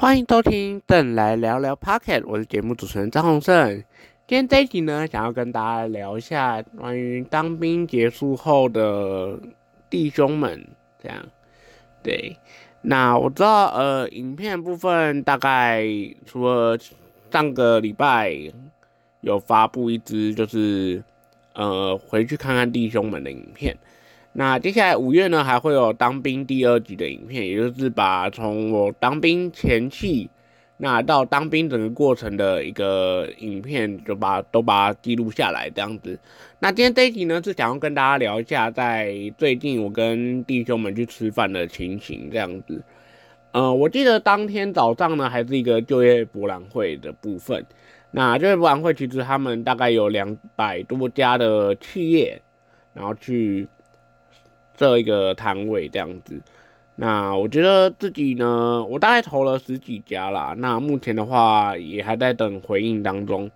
欢迎收听《正来聊聊 Pocket》，我是节目主持人张宏胜。今天这一集呢，想要跟大家聊一下关于当兵结束后的弟兄们，这样。对，那我知道，呃，影片部分大概除了上个礼拜有发布一支，就是呃，回去看看弟兄们的影片。那接下来五月呢，还会有当兵第二集的影片，也就是把从我当兵前期，那到当兵整个过程的一个影片，就把都把它记录下来这样子。那今天这一集呢，是想要跟大家聊一下，在最近我跟弟兄们去吃饭的情形这样子。呃，我记得当天早上呢，还是一个就业博览会的部分。那就业博览会其实他们大概有两百多家的企业，然后去。这一个摊位这样子，那我觉得自己呢，我大概投了十几家啦。那目前的话也还在等回应当中。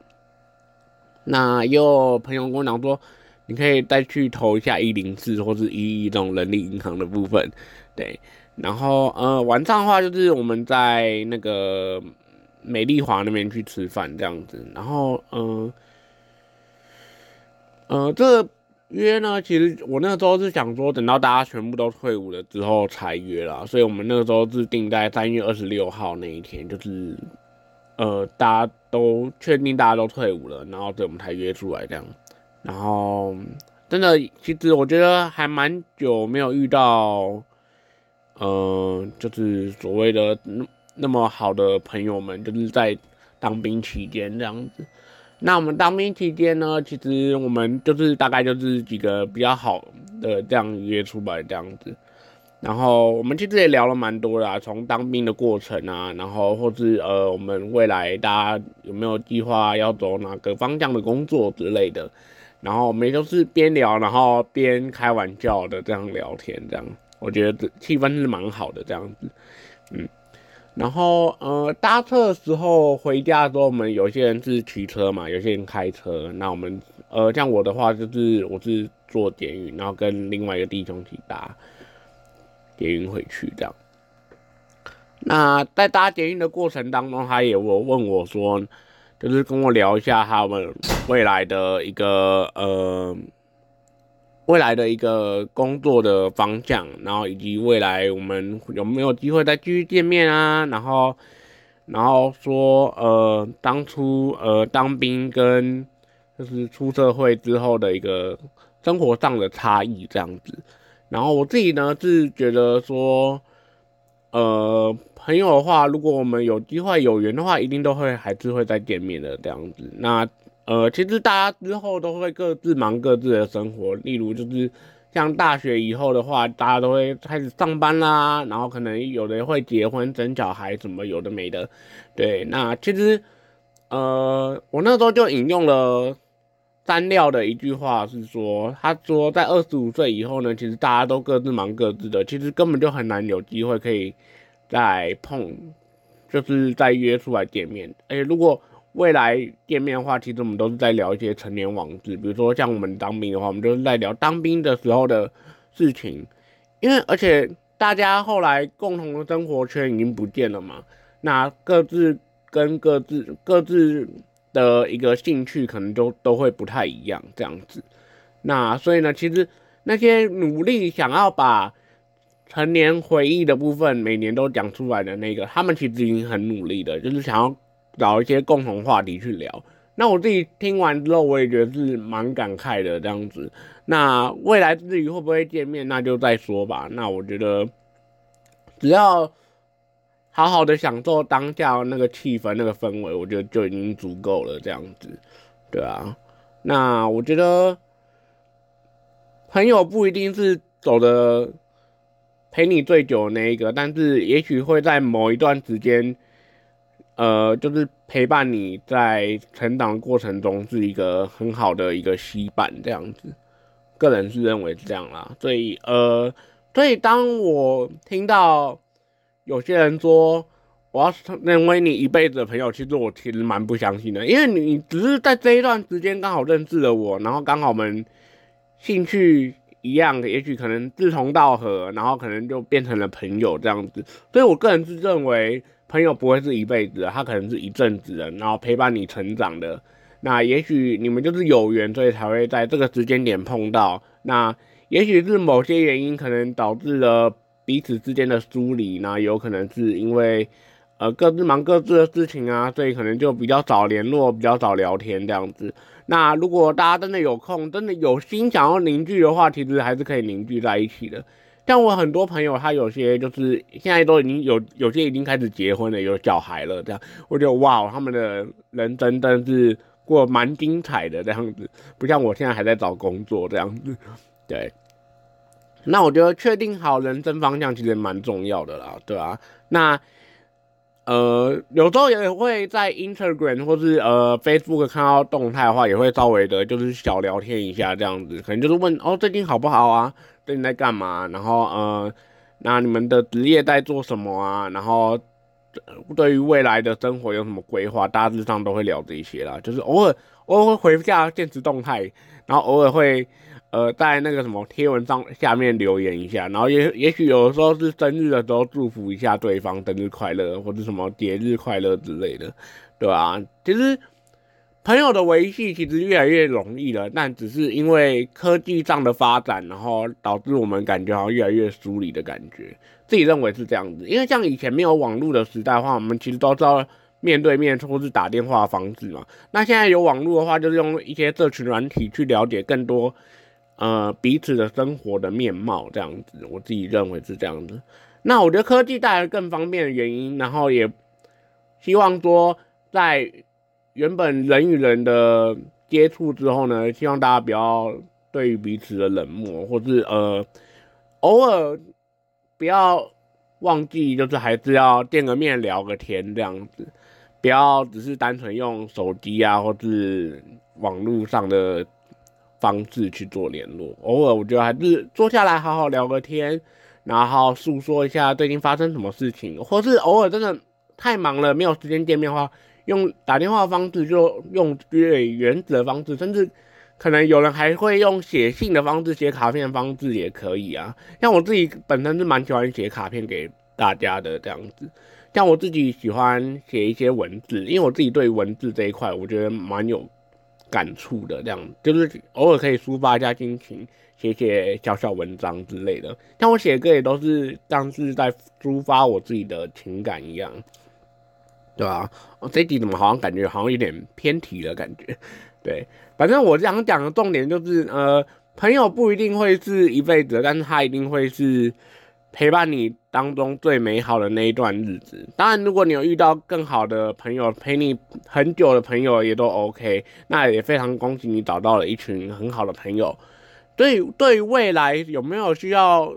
那也有朋友跟我讲说，你可以再去投一下一零四或是一一这种人力银行的部分，对。然后呃，晚上的话就是我们在那个美丽华那边去吃饭这样子。然后嗯，呃，这。约呢？其实我那个时候是想说，等到大家全部都退伍了之后才约啦。所以我们那个时候是定在三月二十六号那一天，就是呃，大家都确定大家都退伍了，然后对我们才约出来这样。然后真的，其实我觉得还蛮久没有遇到，呃，就是所谓的那那么好的朋友们，就是在当兵期间这样子。那我们当兵期间呢，其实我们就是大概就是几个比较好的这样约出来这样子，然后我们其实也聊了蛮多的，从当兵的过程啊，然后或是呃我们未来大家有没有计划要走哪个方向的工作之类的，然后我们都是边聊然后边开玩笑的这样聊天，这样。我觉得气氛是蛮好的这样子，嗯。然后，呃，搭车的时候回家的时候，我们有些人是骑车嘛，有些人开车。那我们，呃，像我的话，就是我是坐捷运，然后跟另外一个弟兄一起搭捷运回去这样。那在搭捷运的过程当中，他也我问我说，就是跟我聊一下他们未来的一个，呃。未来的一个工作的方向，然后以及未来我们有没有机会再继续见面啊？然后，然后说呃，当初呃当兵跟就是出社会之后的一个生活上的差异这样子。然后我自己呢是觉得说，呃，朋友的话，如果我们有机会有缘的话，一定都会还是会再见面的这样子。那。呃，其实大家之后都会各自忙各自的生活，例如就是像大学以后的话，大家都会开始上班啦，然后可能有的会结婚、生小孩，什么有的没的。对，那其实，呃，我那时候就引用了三料的一句话，是说，他说在二十五岁以后呢，其实大家都各自忙各自的，其实根本就很难有机会可以再碰，就是再约出来见面。而且如果未来见面的话，其实我们都是在聊一些成年往事，比如说像我们当兵的话，我们就是在聊当兵的时候的事情。因为而且大家后来共同的生活圈已经不见了嘛，那各自跟各自各自的一个兴趣可能都都会不太一样这样子。那所以呢，其实那些努力想要把成年回忆的部分每年都讲出来的那个，他们其实已经很努力的，就是想要。找一些共同话题去聊，那我自己听完之后，我也觉得是蛮感慨的这样子。那未来至于会不会见面，那就再说吧。那我觉得，只要好好的享受当下那个气氛、那个氛围，我觉得就已经足够了。这样子，对啊。那我觉得，朋友不一定是走的陪你最久那一个，但是也许会在某一段时间。呃，就是陪伴你在成长过程中是一个很好的一个羁绊，这样子，个人是认为是这样啦。所以，呃，所以当我听到有些人说我要成为你一辈子的朋友，其实我其实蛮不相信的，因为你只是在这一段时间刚好认识了我，然后刚好我们兴趣一样，也许可能志同道合，然后可能就变成了朋友这样子。所以我个人是认为，朋友不会是一辈子的，他可能是一阵子的，然后陪伴你成长的。那也许你们就是有缘，所以才会在这个时间点碰到。那也许是某些原因，可能导致了彼此之间的疏离。那有可能是因为。呃，各自忙各自的事情啊，所以可能就比较早联络，比较早聊天这样子。那如果大家真的有空，真的有心想要凝聚的话，其实还是可以凝聚在一起的。像我很多朋友，他有些就是现在都已经有，有些已经开始结婚了，有小孩了，这样我觉得哇，他们的人真的是过蛮精彩的这样子，不像我现在还在找工作这样子。对，那我觉得确定好人生方向其实蛮重要的啦，对吧？那。呃，有时候也会在 Instagram 或是呃 Facebook 看到动态的话，也会稍微的，就是小聊天一下这样子，可能就是问哦最近好不好啊，最近在干嘛，然后呃，那你们的职业在做什么啊，然后对于未来的生活有什么规划，大致上都会聊这些啦，就是偶尔偶尔会回一下现实动态，然后偶尔会。呃，在那个什么贴文上下面留言一下，然后也也许有的时候是生日的时候祝福一下对方生日快乐，或者什么节日快乐之类的，对吧？其实朋友的维系其实越来越容易了，但只是因为科技上的发展，然后导致我们感觉好像越来越疏离的感觉。自己认为是这样子，因为像以前没有网络的时代的话，我们其实都知道面对面或是打电话的方式嘛。那现在有网络的话，就是用一些社群软体去了解更多。呃，彼此的生活的面貌这样子，我自己认为是这样子。那我觉得科技带来更方便的原因，然后也希望说，在原本人与人的接触之后呢，希望大家不要对于彼此的冷漠，或是呃，偶尔不要忘记，就是还是要见个面聊个天这样子，不要只是单纯用手机啊，或是网络上的。方式去做联络，偶尔我觉得还是坐下来好好聊个天，然后诉说一下最近发生什么事情，或是偶尔真的太忙了没有时间见面的话，用打电话方式就用最原始的方式，甚至可能有人还会用写信的方式、写卡片的方式也可以啊。像我自己本身是蛮喜欢写卡片给大家的这样子，像我自己喜欢写一些文字，因为我自己对文字这一块我觉得蛮有。感触的这样，就是偶尔可以抒发一下心情，写写小小文章之类的。像我写歌也都是像是在抒发我自己的情感一样，对吧？我这集怎么好像感觉好像有点偏题了感觉？对，反正我想讲的重点就是，呃，朋友不一定会是一辈子，但是他一定会是。陪伴你当中最美好的那一段日子。当然，如果你有遇到更好的朋友，陪你很久的朋友也都 OK。那也非常恭喜你找到了一群很好的朋友。对，对于未来有没有需要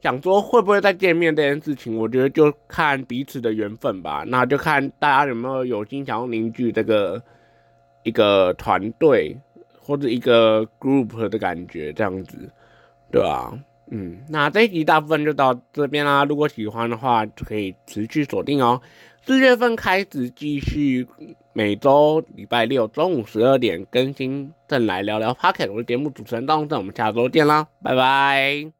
想说会不会再见面这件事情，我觉得就看彼此的缘分吧。那就看大家有没有有心想要凝聚这个一个团队或者一个 group 的感觉，这样子，对吧？嗯，那这一集大部分就到这边啦。如果喜欢的话，就可以持续锁定哦。四月份开始继续每周礼拜六中午十二点更新，正来聊聊 Pocket。我的节目主持人张正，我们下周见啦，拜拜。